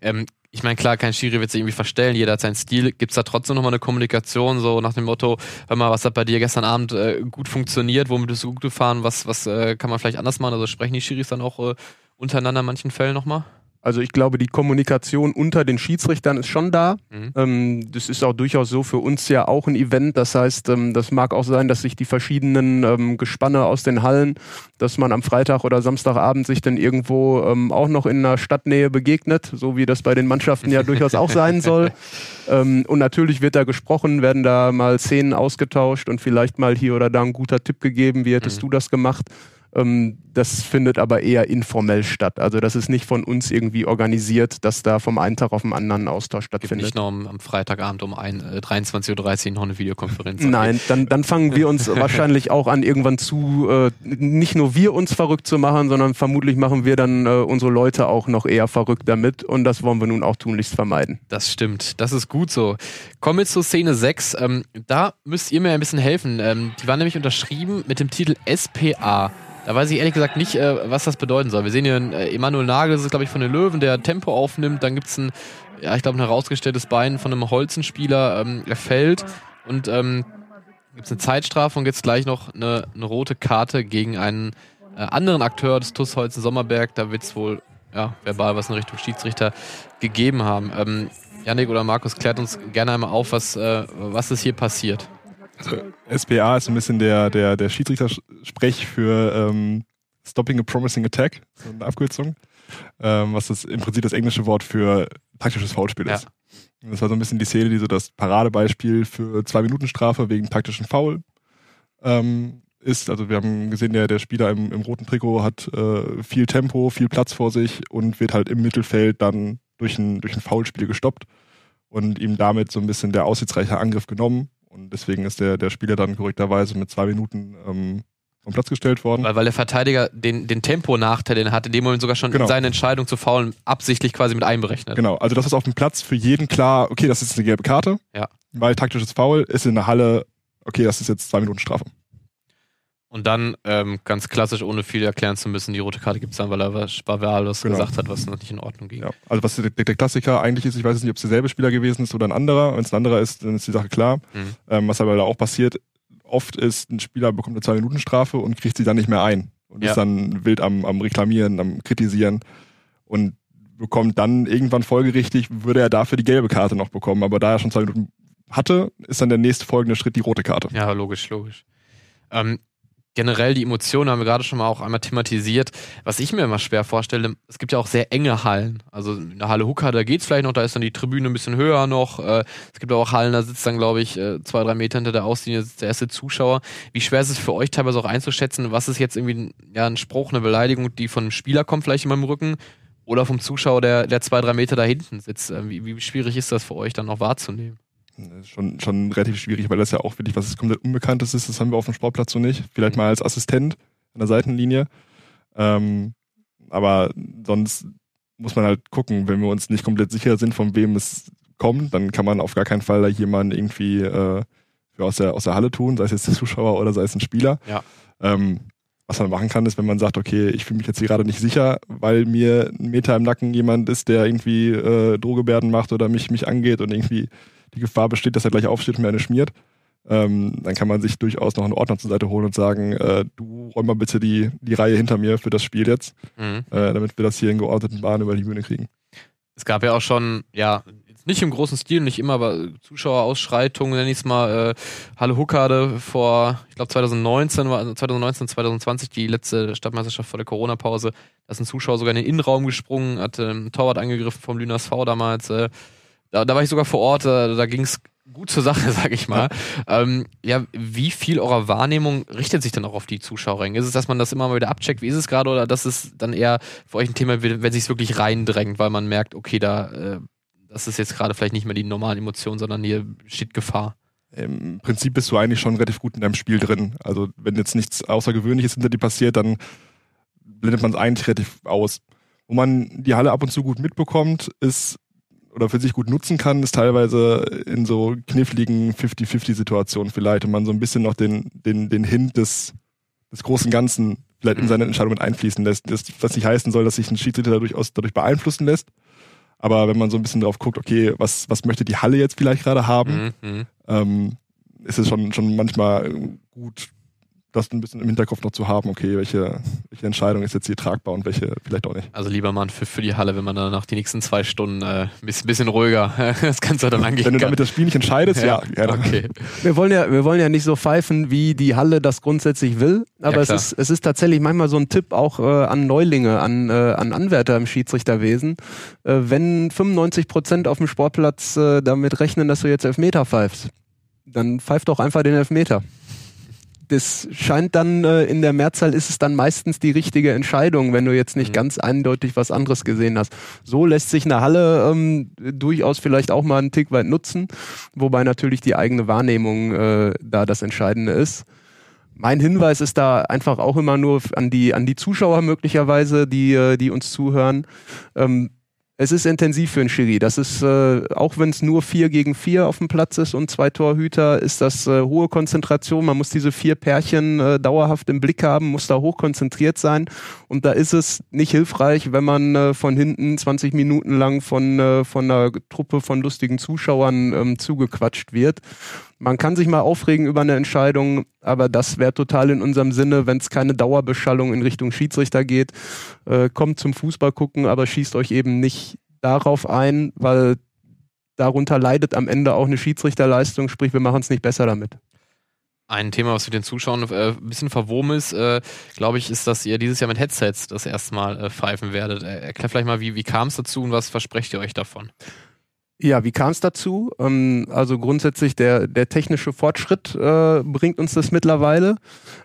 Ähm, ich meine, klar, kein Schiri wird sich irgendwie verstellen, jeder hat seinen Stil. Gibt es da trotzdem nochmal eine Kommunikation, so nach dem Motto, hör mal, was hat bei dir gestern Abend äh, gut funktioniert, womit bist du gut gefahren, was, was äh, kann man vielleicht anders machen? Also sprechen die Schiris dann auch äh, untereinander in manchen Fällen nochmal? Also ich glaube, die Kommunikation unter den Schiedsrichtern ist schon da. Mhm. Ähm, das ist auch durchaus so für uns ja auch ein Event. Das heißt, ähm, das mag auch sein, dass sich die verschiedenen ähm, Gespanne aus den Hallen, dass man am Freitag oder Samstagabend sich dann irgendwo ähm, auch noch in einer Stadtnähe begegnet, so wie das bei den Mannschaften ja durchaus auch sein soll. <laughs> Ähm, und natürlich wird da gesprochen, werden da mal Szenen ausgetauscht und vielleicht mal hier oder da ein guter Tipp gegeben, wie hättest Mhm. du das gemacht? Ähm, das findet aber eher informell statt. Also das ist nicht von uns irgendwie organisiert, dass da vom einen Tag auf den anderen ein Austausch stattfindet. nicht noch am, Freitagabend um ein, äh, 23.30 Uhr noch eine Videokonferenz. Nein, dann, dann fangen wir uns <laughs> wahrscheinlich auch an, irgendwann zu, äh, nicht nur wir uns verrückt zu machen, sondern vermutlich machen wir dann äh, unsere Leute auch noch eher verrückt damit und das wollen wir nun auch tunlichst vermeiden. Das stimmt, das ist gut so. Kommen wir zur Szene 6. Ähm, da müsst ihr mir ein bisschen helfen. Ähm, die war nämlich unterschrieben mit dem Titel SPA. Da weiß ich ehrlich gesagt nicht, äh, was das bedeuten soll. Wir sehen hier einen, äh, Emanuel Nagel, das ist glaube ich von den Löwen, der Tempo aufnimmt. Dann gibt es ein, ja, ich glaube, ein herausgestelltes Bein von einem Holzenspieler. Ähm, er fällt und ähm, gibt eine Zeitstrafe und jetzt gleich noch eine, eine rote Karte gegen einen äh, anderen Akteur des TuS Holzen Sommerberg. Da wird es wohl ja, verbal was in Richtung Schiedsrichter gegeben haben. Ähm, Janik oder Markus, klärt uns gerne einmal auf, was, äh, was ist hier passiert. SPA ist so ein bisschen der, der, der Schiedsrichter-Sprech für ähm, Stopping a Promising Attack, so eine Abkürzung, ähm, was das im Prinzip das englische Wort für taktisches Foulspiel Ja. ist. Und Das war so ein bisschen die Szene, die so das Paradebeispiel für zwei Minuten Strafe wegen taktischen Foul ähm, ist. Also wir haben gesehen, der, der Spieler im, im roten Trikot hat äh, viel Tempo, viel Platz vor sich und wird halt im Mittelfeld dann durch ein, durch ein Foulspiel gestoppt und ihm damit so ein bisschen der aussichtsreiche Angriff genommen. Deswegen ist der, der Spieler dann korrekterweise mit zwei Minuten ähm, vom Platz gestellt worden. Weil, weil der Verteidiger den, den Temponachteil, den er hat, in dem Moment sogar schon Genau. seine Entscheidung zu faulen, absichtlich quasi mit einberechnet. Genau, also das ist auf dem Platz für jeden klar, okay, das ist jetzt eine gelbe Karte. Ja. Weil taktisches Foul ist in der Halle, okay, das ist jetzt zwei Minuten Strafe. Und dann, ähm, ganz klassisch, ohne viel erklären zu müssen, die rote Karte gibt es dann, weil er was verbal was Genau. gesagt hat, was noch nicht in Ordnung ging. Ja. Also was der, der Klassiker eigentlich ist, ich weiß nicht, ob es derselbe Spieler gewesen ist oder ein anderer. Wenn es ein anderer ist, dann ist die Sache klar. Mhm. Ähm, was aber da auch passiert, oft ist, ein Spieler bekommt eine zwei Minuten Strafe und kriegt sie dann nicht mehr ein. Und Ja. ist dann wild am, am Reklamieren, am Kritisieren. Und bekommt dann irgendwann folgerichtig, würde er dafür die gelbe Karte noch bekommen. Aber da er schon zwei Minuten hatte, ist dann der nächste folgende Schritt die rote Karte. Ja, logisch, logisch. Ähm, generell die Emotionen haben wir gerade schon mal auch einmal thematisiert. Was ich mir immer schwer vorstelle, es gibt ja auch sehr enge Hallen. Also in der Halle Hooker, da geht's vielleicht noch, da ist dann die Tribüne ein bisschen höher noch. Äh, es gibt aber auch Hallen, da sitzt dann, glaube ich, äh, zwei, drei Meter hinter der Auslinie sitzt der erste Zuschauer. Wie schwer ist es für euch teilweise auch einzuschätzen, was ist jetzt irgendwie ja, ein Spruch, eine Beleidigung, die von einem Spieler kommt, vielleicht in meinem Rücken, oder vom Zuschauer, der, der zwei, drei Meter da hinten sitzt? Äh, Wie, wie schwierig ist das für euch dann noch wahrzunehmen? Das ist schon, schon relativ schwierig, weil das ja auch wirklich was komplett Unbekanntes ist. Das haben wir auf dem Sportplatz so nicht. Vielleicht mal als Assistent an der Seitenlinie. Ähm, aber sonst muss man halt gucken, wenn wir uns nicht komplett sicher sind, von wem es kommt, dann kann man auf gar keinen Fall da jemanden irgendwie äh, aus, der, aus der Halle tun, sei es jetzt der Zuschauer oder sei es ein Spieler. Ja. Ähm, was man machen kann, ist, wenn man sagt, okay, ich fühle mich jetzt hier gerade nicht sicher, weil mir ein Meter im Nacken jemand ist, der irgendwie äh, Drohgebärden macht oder mich, mich angeht und irgendwie die Gefahr besteht, dass er gleich aufsteht und mir eine schmiert. Ähm, dann kann man sich durchaus noch einen Ordner zur Seite holen und sagen, äh, du räum mal bitte die, die Reihe hinter mir für das Spiel jetzt, Mhm. äh, damit wir das hier in geordneten Bahnen über die Bühne kriegen. Es gab ja auch schon, ja, nicht im großen Stil, nicht immer, aber Zuschauerausschreitungen, nenne ich es mal, äh, Halle Huckade vor, ich glaube 2019 war, also 2019, 2020 die letzte Stadtmeisterschaft vor der Corona-Pause. Da ist ein Zuschauer sogar in den Innenraum gesprungen, hat ähm, Torwart angegriffen vom Lüners V damals. Äh, da, da war ich sogar vor Ort, äh, da ging es gut zur Sache, <laughs> sag ich mal. Ähm, ja, wie viel eurer Wahrnehmung richtet sich dann auch auf die Zuschauerränge? Ist es, dass man das immer mal wieder abcheckt, wie ist es gerade, oder dass es dann eher für euch ein Thema wird, wenn sich wirklich reindrängt, weil man merkt, okay, da, äh, das ist jetzt gerade vielleicht nicht mehr die normalen Emotionen, sondern hier steht Gefahr. Im Prinzip bist du eigentlich schon relativ gut in deinem Spiel drin. Also wenn jetzt nichts Außergewöhnliches hinter dir passiert, dann blendet man es eigentlich relativ aus. Wo man die Halle ab und zu gut mitbekommt, ist oder für sich gut nutzen kann, ist teilweise in so kniffligen 50-50-Situationen vielleicht und man so ein bisschen noch den, den, den Hint des, des großen Ganzen vielleicht in Mhm. seine Entscheidung mit einfließen lässt. Das, was nicht heißen soll, dass sich ein Schiedsrichter dadurch, aus, dadurch beeinflussen lässt. Aber wenn man so ein bisschen drauf guckt, okay, was, was möchte die Halle jetzt vielleicht gerade haben, Mhm. Mhm. ähm, ist es schon, schon manchmal gut, das ein bisschen im Hinterkopf noch zu haben, okay, welche, welche Entscheidung ist jetzt hier tragbar und welche vielleicht auch nicht. Also lieber mal für, für die Halle, wenn man dann nach die nächsten zwei Stunden äh, ein bisschen, bisschen ruhiger <laughs> das Ganze dann angehen Wenn du kann. damit das Spiel nicht entscheidest, ja, gerne. okay. Wir wollen ja, wir wollen ja nicht so pfeifen, wie die Halle das grundsätzlich will, aber Ja, es ist, es ist tatsächlich manchmal so ein Tipp auch äh, an Neulinge, an, äh, an Anwärter im Schiedsrichterwesen. Äh, wenn 95 Prozent auf dem Sportplatz äh, damit rechnen, dass du jetzt Elfmeter pfeifst, dann pfeif doch einfach den Elfmeter. Das scheint dann äh, in der Mehrzahl ist es dann meistens die richtige Entscheidung, wenn du jetzt nicht Mhm. ganz eindeutig was anderes gesehen hast. So lässt sich eine Halle ähm, durchaus vielleicht auch mal einen Tick weit nutzen, wobei natürlich die eigene Wahrnehmung äh, da das Entscheidende ist. Mein Hinweis ist da einfach auch immer nur an die, an die Zuschauer möglicherweise, die, äh, die uns zuhören. Ähm, es ist intensiv für einen Schiri. Das ist, äh, auch wenn es nur vier gegen vier auf dem Platz ist und zwei Torhüter, ist das äh, hohe Konzentration. Man muss diese vier Pärchen äh, dauerhaft im Blick haben, muss da hoch konzentriert sein. Und da ist es nicht hilfreich, wenn man äh, von hinten 20 Minuten lang von, äh, von einer Truppe von lustigen Zuschauern ähm, zugequatscht wird. Man kann sich mal aufregen über eine Entscheidung, aber das wäre total in unserem Sinne, wenn es keine Dauerbeschallung in Richtung Schiedsrichter geht. Äh, kommt zum Fußball gucken, aber schießt euch eben nicht darauf ein, weil darunter leidet am Ende auch eine Schiedsrichterleistung, sprich wir machen es nicht besser damit. Ein Thema, was mit den Zuschauern äh, ein bisschen verwoben ist, äh, glaube ich, ist, dass ihr dieses Jahr mit Headsets das erste Mal äh, pfeifen werdet. Äh, erklär vielleicht mal, wie, wie kam es dazu und was versprecht ihr euch davon? Ja, wie kam es dazu? Ähm, also grundsätzlich der, der technische Fortschritt äh, bringt uns das mittlerweile.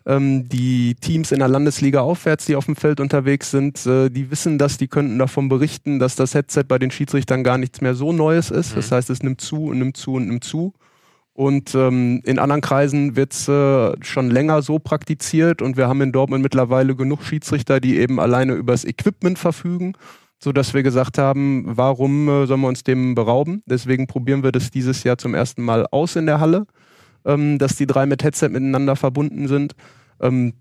Ähm, die Teams in der Landesliga aufwärts, die auf dem Feld unterwegs sind, äh, die wissen das, die könnten davon berichten, dass das Headset bei den Schiedsrichtern gar nichts mehr so Neues ist. Das Mhm. heißt, es nimmt zu und nimmt zu und nimmt zu. Und ähm, in anderen Kreisen wird's äh, schon länger so praktiziert und wir haben in Dortmund mittlerweile genug Schiedsrichter, die eben alleine übers Equipment verfügen, so dass wir gesagt haben, warum äh, sollen wir uns dem berauben? Deswegen probieren wir das dieses Jahr zum ersten Mal aus in der Halle, ähm, dass die drei mit Headset miteinander verbunden sind. Ähm,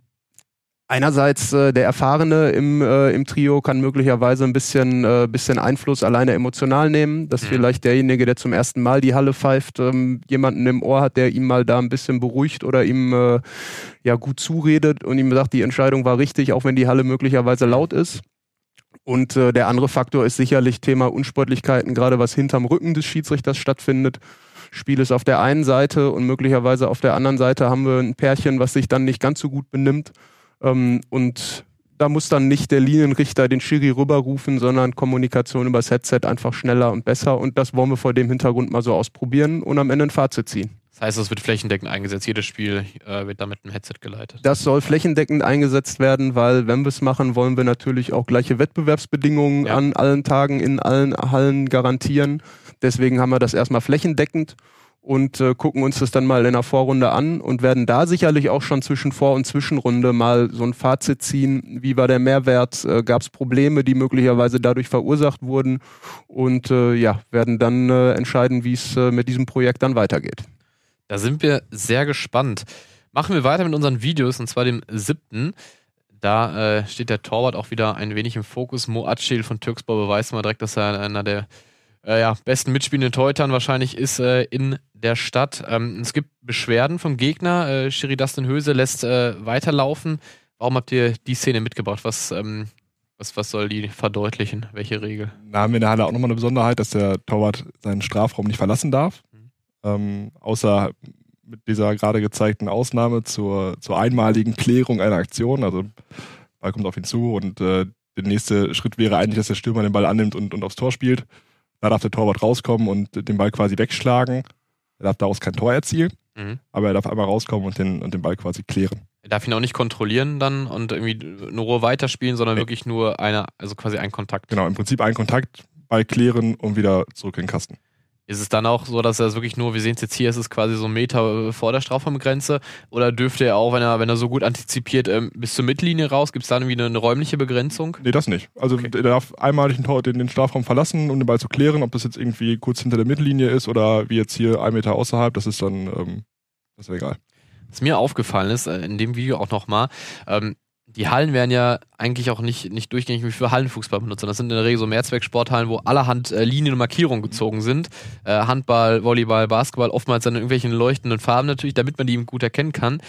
Einerseits äh, der Erfahrene im, äh, im Trio kann möglicherweise ein bisschen, äh, bisschen Einfluss alleine emotional nehmen, dass Mhm. vielleicht derjenige, der zum ersten Mal die Halle pfeift, ähm, jemanden im Ohr hat, der ihm mal da ein bisschen beruhigt oder ihm äh, ja gut zuredet und ihm sagt, die Entscheidung war richtig, auch wenn die Halle möglicherweise laut ist. Und äh, der andere Faktor ist sicherlich Thema Unsportlichkeiten, gerade was hinterm Rücken des Schiedsrichters stattfindet. Spiel ist auf der einen Seite und möglicherweise auf der anderen Seite haben wir ein Pärchen, was sich dann nicht ganz so gut benimmt. Ähm, und da muss dann nicht der Linienrichter den Schiri rüberrufen, sondern Kommunikation übers Headset einfach schneller und besser. Und das wollen wir vor dem Hintergrund mal so ausprobieren und am Ende ein Fazit ziehen. Das heißt, es wird flächendeckend eingesetzt. Jedes Spiel äh, wird dann mit einem Headset geleitet. Das soll flächendeckend eingesetzt werden, weil wenn wir es machen, wollen wir natürlich auch gleiche Wettbewerbsbedingungen Ja. an allen Tagen in allen Hallen garantieren. Deswegen haben wir das erstmal flächendeckend und äh, gucken uns das dann mal in der Vorrunde an und werden da sicherlich auch schon zwischen Vor- und Zwischenrunde mal so ein Fazit ziehen. Wie war der Mehrwert? Äh, Gab es Probleme, die möglicherweise dadurch verursacht wurden? Und äh, ja, werden dann äh, entscheiden, wie es äh, mit diesem Projekt dann weitergeht. Da sind wir sehr gespannt. Machen wir weiter mit unseren Videos, und zwar dem siebten. Da äh, steht der Torwart auch wieder ein wenig im Fokus. Mo Acil von Türkspor beweist mal direkt, dass er einer der äh, ja, besten mitspielenden Torhütern wahrscheinlich ist äh, in der Stadt. Ähm, es gibt Beschwerden vom Gegner. Äh, Schiri Dustin Höse lässt äh, weiterlaufen. Warum habt ihr die Szene mitgebracht? Was, ähm, was, was soll die verdeutlichen? Welche Regel? Da haben wir in der Halle auch nochmal eine Besonderheit, dass der Torwart seinen Strafraum nicht verlassen darf. Ähm, außer mit dieser gerade gezeigten Ausnahme zur, zur einmaligen Klärung einer Aktion. Also Ball kommt auf ihn zu und äh, der nächste Schritt wäre eigentlich, dass der Stürmer den Ball annimmt und, und aufs Tor spielt. Da darf der Torwart rauskommen und den Ball quasi wegschlagen. Er darf daraus kein Tor erzielen, Mhm. aber er darf einmal rauskommen und den, und den Ball quasi klären. Er darf ihn auch nicht kontrollieren dann und irgendwie nur weiterspielen, sondern Nee. wirklich nur eine, also quasi ein Kontakt. Genau, im Prinzip einen Kontakt, Ball klären und wieder zurück in den Kasten. Ist es dann auch so, dass er es wirklich nur, wir sehen es jetzt hier, ist es quasi so ein Meter äh, vor der Strafraumgrenze? Oder dürfte er auch, wenn er, wenn er so gut antizipiert, ähm, bis zur Mittellinie raus? Gibt es da irgendwie eine, eine räumliche Begrenzung? Nee, das nicht. Also Okay. der darf einmalig den, den Strafraum verlassen, um den Ball zu klären, ob das jetzt irgendwie kurz hinter der Mittellinie ist oder wie jetzt hier ein Meter außerhalb, das ist dann ähm, das ist egal. Was mir aufgefallen ist, äh, in dem Video auch nochmal, ähm, die Hallen werden ja eigentlich auch nicht, nicht durchgängig für Hallenfußball benutzt. Das sind in der Regel so Mehrzwecksporthallen, wo allerhand äh, Linien und Markierungen gezogen sind. Äh, Handball, Volleyball, Basketball, oftmals dann in irgendwelchen leuchtenden Farben natürlich, damit man die eben gut erkennen kann.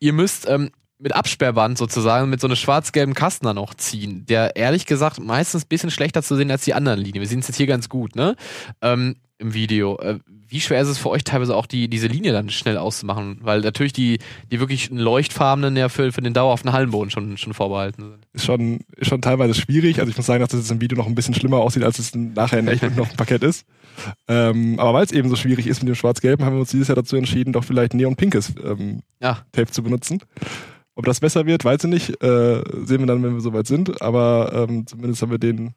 Ihr müsst ähm, mit Absperrband sozusagen mit so einem schwarz-gelben Kasten dann auch ziehen, der ehrlich gesagt meistens ein bisschen schlechter zu sehen als die anderen Linien. Wir sehen es jetzt hier ganz gut, ne? Ähm, Im Video. Äh, wie schwer ist es für euch teilweise auch, die, diese Linie dann schnell auszumachen? Weil natürlich die, die wirklich leuchtfarbenen ja für, für den dauerhaften Hallenboden schon, schon vorbehalten sind. Ist schon, ist schon teilweise schwierig. Also ich muss sagen, dass das jetzt im Video noch ein bisschen schlimmer aussieht, als es nachher in echt noch ein Parkett ist. Ähm, aber weil es eben so schwierig ist mit dem Schwarz-Gelben, haben wir uns dieses Jahr dazu entschieden, doch vielleicht neon-pinkes ähm, Ja. Tape zu benutzen. Ob das besser wird, weiß ich nicht. Äh, sehen wir dann, wenn wir soweit sind. Aber ähm, zumindest haben wir den,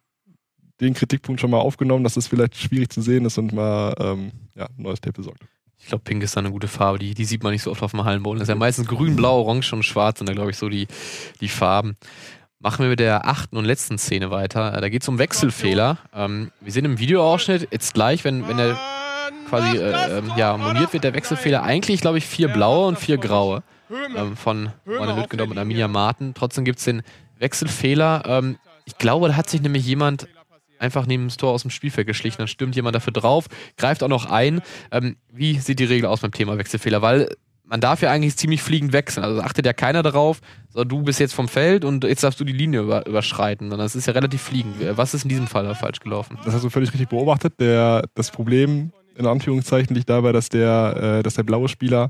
den Kritikpunkt schon mal aufgenommen, dass es vielleicht schwierig zu sehen ist und mal ähm, ja, ein neues Tape besorgt. Ich glaube, Pink ist da eine gute Farbe. Die, die sieht man nicht so oft auf dem Hallenboden. Das ist ja meistens grün, blau, orange und schwarz sind da, glaube ich, so die, die Farben. Machen wir mit der achten und letzten Szene weiter. Äh, Da geht es um Wechselfehler. Ähm, wir sehen im Videoausschnitt jetzt gleich, wenn, wenn der quasi äh, ähm, ja, moniert wird, der Wechselfehler, eigentlich, glaube ich, vier blaue und vier graue ähm, von Ronne Lüttgendorf und Arminia Marten. Trotzdem gibt es den Wechselfehler. Ähm, ich glaube, da hat sich nämlich jemand einfach neben das Tor aus dem Spielfeld geschlichen. Dann stürmt jemand dafür drauf, greift auch noch ein. Ähm, wie sieht die Regel aus beim Thema Wechselfehler? Weil man darf ja eigentlich ziemlich fliegend wechseln. Also achtet ja keiner darauf, so du bist jetzt vom Feld und jetzt darfst du die Linie über, überschreiten. Sondern das ist ja relativ fliegend. Was ist in diesem Fall falsch gelaufen? Das hast du völlig richtig beobachtet. Der, das Problem in Anführungszeichen liegt dabei, dass der, äh, dass der blaue Spieler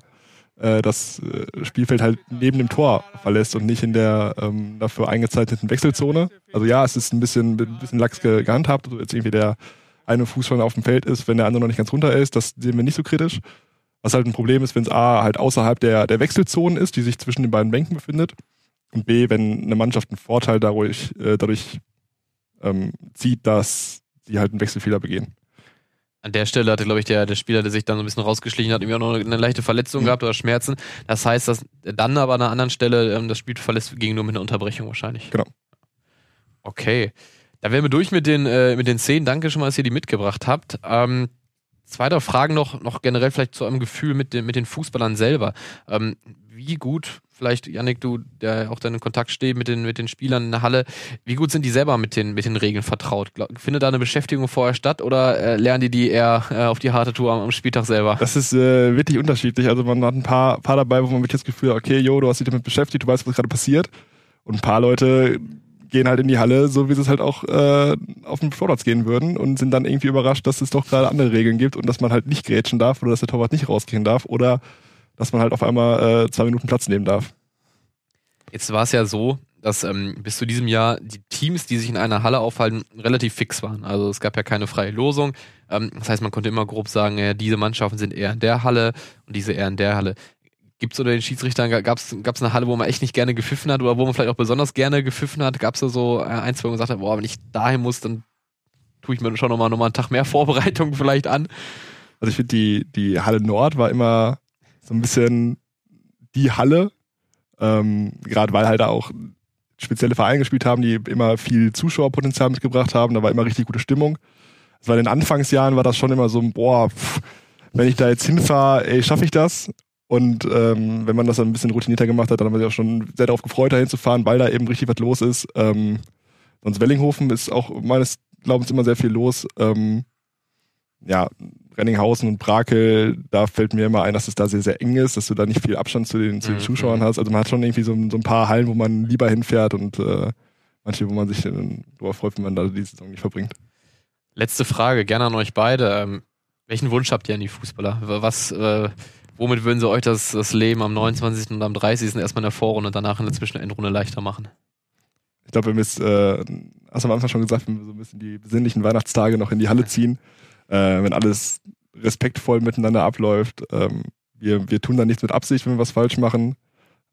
äh, das äh, Spielfeld halt neben dem Tor verlässt und nicht in der ähm, dafür eingezeichneten Wechselzone. Also ja, es ist ein bisschen, ein bisschen lax ge gehandhabt, also jetzt irgendwie der eine Fuß schon auf dem Feld ist, wenn der andere noch nicht ganz runter ist, das sehen wir nicht so kritisch. Was halt ein Problem ist, wenn es A halt außerhalb der, der Wechselzonen ist, die sich zwischen den beiden Bänken befindet, und B, wenn eine Mannschaft einen Vorteil dadurch, äh, dadurch ähm, zieht, dass sie halt einen Wechselfehler begehen. An der Stelle hatte, glaube ich, der, der Spieler, der sich dann so ein bisschen rausgeschlichen hat, irgendwie auch noch eine leichte Verletzung Mhm. gehabt oder Schmerzen. Das heißt, dass dann aber an einer anderen Stelle ähm, das Spiel verlässt, ging nur mit einer Unterbrechung wahrscheinlich. Genau. Okay. Da wären wir durch mit den, äh, mit den Szenen. Danke schon mal, dass ihr die mitgebracht habt. Ähm, zweite Frage noch, noch generell vielleicht zu eurem Gefühl mit den, mit den Fußballern selber. Ähm, wie gut, vielleicht, Yannick, du, der auch dann in Kontakt steht mit den, mit den Spielern in der Halle, wie gut sind die selber mit den, mit den Regeln vertraut? Findet da eine Beschäftigung vorher statt oder äh, lernen die die eher äh, auf die harte Tour am, am Spieltag selber? Das ist äh, wirklich unterschiedlich. Also man hat ein paar, paar dabei, wo man wirklich das Gefühl hat, okay, jo, du hast dich damit beschäftigt, du weißt, was gerade passiert. Und ein paar Leute gehen halt in die Halle, so wie sie es halt auch äh, auf dem Sportplatz gehen würden und sind dann irgendwie überrascht, dass es doch gerade andere Regeln gibt und dass man halt nicht grätschen darf oder dass der Torwart nicht rausgehen darf oder dass man halt auf einmal äh, zwei Minuten Platz nehmen darf. Jetzt war es ja so, dass ähm, bis zu diesem Jahr die Teams, die sich in einer Halle aufhalten, relativ fix waren. Also es gab ja keine freie Losung. Ähm, das heißt, man konnte immer grob sagen, ja, diese Mannschaften sind eher in der Halle und diese eher in der Halle. Gibt es unter den Schiedsrichtern, gab es eine Halle, wo man echt nicht gerne gepfiffen hat oder wo man vielleicht auch besonders gerne gepfiffen hat? Gab es da so äh, ein, zwei, wo man gesagt hat, boah, wenn ich dahin muss, dann tue ich mir schon nochmal noch mal einen Tag mehr <laughs> Vorbereitung vielleicht an? Also ich finde, die, die Halle Nord war immer so ein bisschen die Halle, ähm, gerade weil halt da auch spezielle Vereine gespielt haben, die immer viel Zuschauerpotenzial mitgebracht haben. Da war immer richtig gute Stimmung. Also in den Anfangsjahren war das schon immer so, boah, pff, wenn ich da jetzt hinfahre, ey, schaffe ich das? Und ähm, wenn man das dann ein bisschen routinierter gemacht hat, dann haben wir sich auch schon sehr darauf gefreut, da hinzufahren, weil da eben richtig was los ist. Ähm, sonst Wellinghofen ist auch meines Glaubens immer sehr viel los. Ähm, ja, Renninghausen und Brakel, da fällt mir immer ein, dass es da sehr, sehr eng ist, dass du da nicht viel Abstand zu den, zu den mhm. Zuschauern hast. Also man hat schon irgendwie so, so, ein paar Hallen, wo man lieber hinfährt und äh, manche, wo man sich darüber freut, wenn man da die Saison nicht verbringt. Letzte Frage, gerne an euch beide. Ähm, welchen Wunsch habt ihr an die Fußballer? Was, äh, womit würden sie euch das, das Leben am 29. und am 30. erstmal in der Vorrunde und danach in der Zwischenendrunde leichter machen? Ich glaube, wir müssen, äh, hast du am Anfang schon gesagt, wir so ein bisschen die besinnlichen Weihnachtstage noch in die Halle ziehen, äh, wenn alles respektvoll miteinander abläuft. Ähm, wir, wir tun da nichts mit Absicht, wenn wir was falsch machen.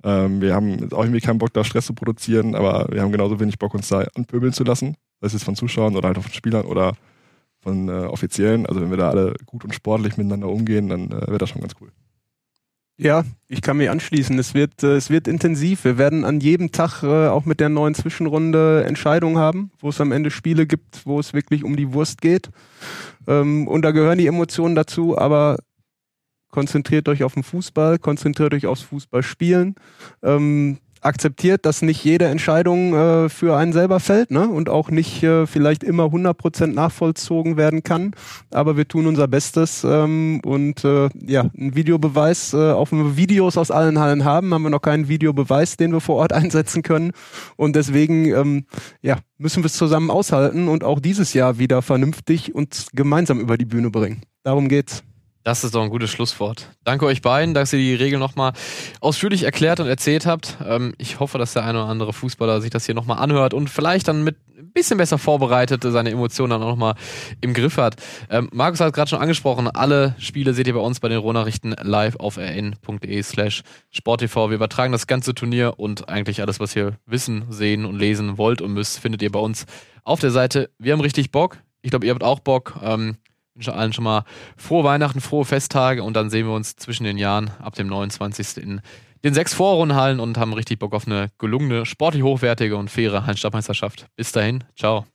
Ähm, wir haben auch irgendwie keinen Bock, da Stress zu produzieren, aber wir haben genauso wenig Bock, uns da anpöbeln zu lassen. Sei es von Zuschauern oder halt auch von Spielern oder von äh, Offiziellen. Also wenn wir da alle gut und sportlich miteinander umgehen, dann äh, wäre das schon ganz cool. Ja, ich kann mich anschließen. Es wird, äh, es wird intensiv. Wir werden an jedem Tag äh, auch mit der neuen Zwischenrunde Entscheidungen haben, wo es am Ende Spiele gibt, wo es wirklich um die Wurst geht. Ähm, und da gehören die Emotionen dazu, aber konzentriert euch auf den Fußball, konzentriert euch aufs Fußballspielen. Ähm, akzeptiert, dass nicht jede Entscheidung äh, für einen selber fällt ne? und auch nicht äh, vielleicht immer 100% nachvollzogen werden kann. Aber wir tun unser Bestes ähm, und äh, ja, ein Videobeweis, äh, auch wenn wir Videos aus allen Hallen haben, haben wir noch keinen Videobeweis, den wir vor Ort <laughs> einsetzen können. Und deswegen ähm, ja, müssen wir es zusammen aushalten und auch dieses Jahr wieder vernünftig und gemeinsam über die Bühne bringen. Darum geht's. Das ist doch ein gutes Schlusswort. Danke euch beiden, dass ihr die Regeln nochmal ausführlich erklärt und erzählt habt. Ähm, ich hoffe, dass der eine oder andere Fußballer sich das hier nochmal anhört und vielleicht dann mit ein bisschen besser vorbereitet seine Emotionen dann auch nochmal im Griff hat. Ähm, Markus hat gerade schon angesprochen, alle Spiele seht ihr bei uns bei den Rohnachrichten live auf rn.de slash sporttv. Wir übertragen das ganze Turnier und eigentlich alles, was ihr wissen, sehen und lesen wollt und müsst, findet ihr bei uns auf der Seite. Wir haben richtig Bock. Ich glaube, ihr habt auch Bock. Wünsche allen schon mal frohe Weihnachten, frohe Festtage und dann sehen wir uns zwischen den Jahren ab dem 29. in den sechs Vorrundenhallen und haben richtig Bock auf eine gelungene, sportlich hochwertige und faire Hallenstadtmeisterschaft. Bis dahin, ciao.